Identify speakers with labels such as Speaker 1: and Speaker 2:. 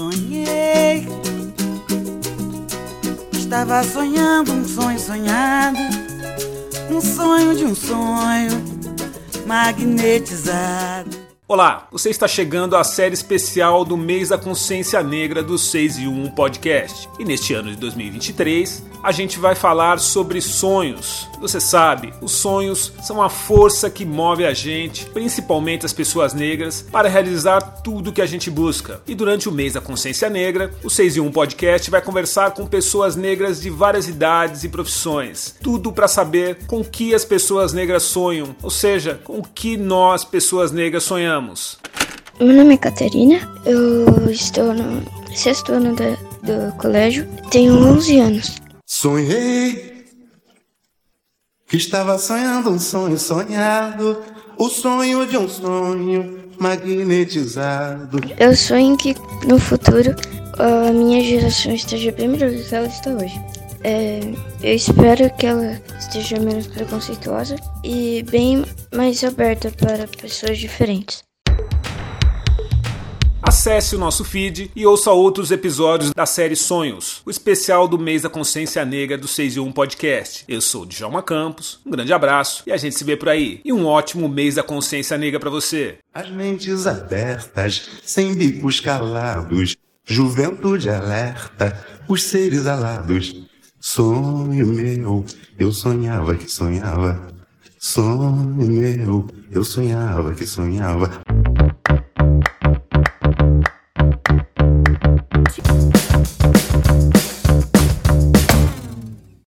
Speaker 1: Sonhei, estava sonhando um sonho sonhado, um sonho de um sonho magnetizado.
Speaker 2: Olá, você está chegando à série especial do mês da consciência negra do 6 e 1 podcast. E neste ano de 2023, a gente vai falar sobre sonhos. Você sabe, os sonhos são a força que move a gente, principalmente as pessoas negras, para realizar tudo que a gente busca. E durante o mês da consciência negra, o 6 e 1 podcast vai conversar com pessoas negras de várias idades e profissões. Tudo para saber com que as pessoas negras sonham, ou seja, com que nós, pessoas negras, sonhamos.
Speaker 3: Meu nome é Caterina, eu estou no sexto ano do, do colégio, tenho 11 anos.
Speaker 4: Sonhei que estava sonhando um sonho sonhado, o sonho de um sonho magnetizado.
Speaker 3: Eu sonho que no futuro a minha geração esteja bem melhor do que ela está hoje. É, eu espero que ela esteja menos preconceituosa e bem mais aberta para pessoas diferentes.
Speaker 2: Acesse o nosso feed e ouça outros episódios da série Sonhos, o especial do mês da consciência negra do 6 e 1 podcast. Eu sou o Djalma Campos, um grande abraço e a gente se vê por aí. E um ótimo mês da consciência negra para você.
Speaker 4: As mentes abertas, sem bicos calados, juventude alerta, os seres alados. Sonho meu, eu sonhava que sonhava. Sonho meu, eu sonhava que sonhava.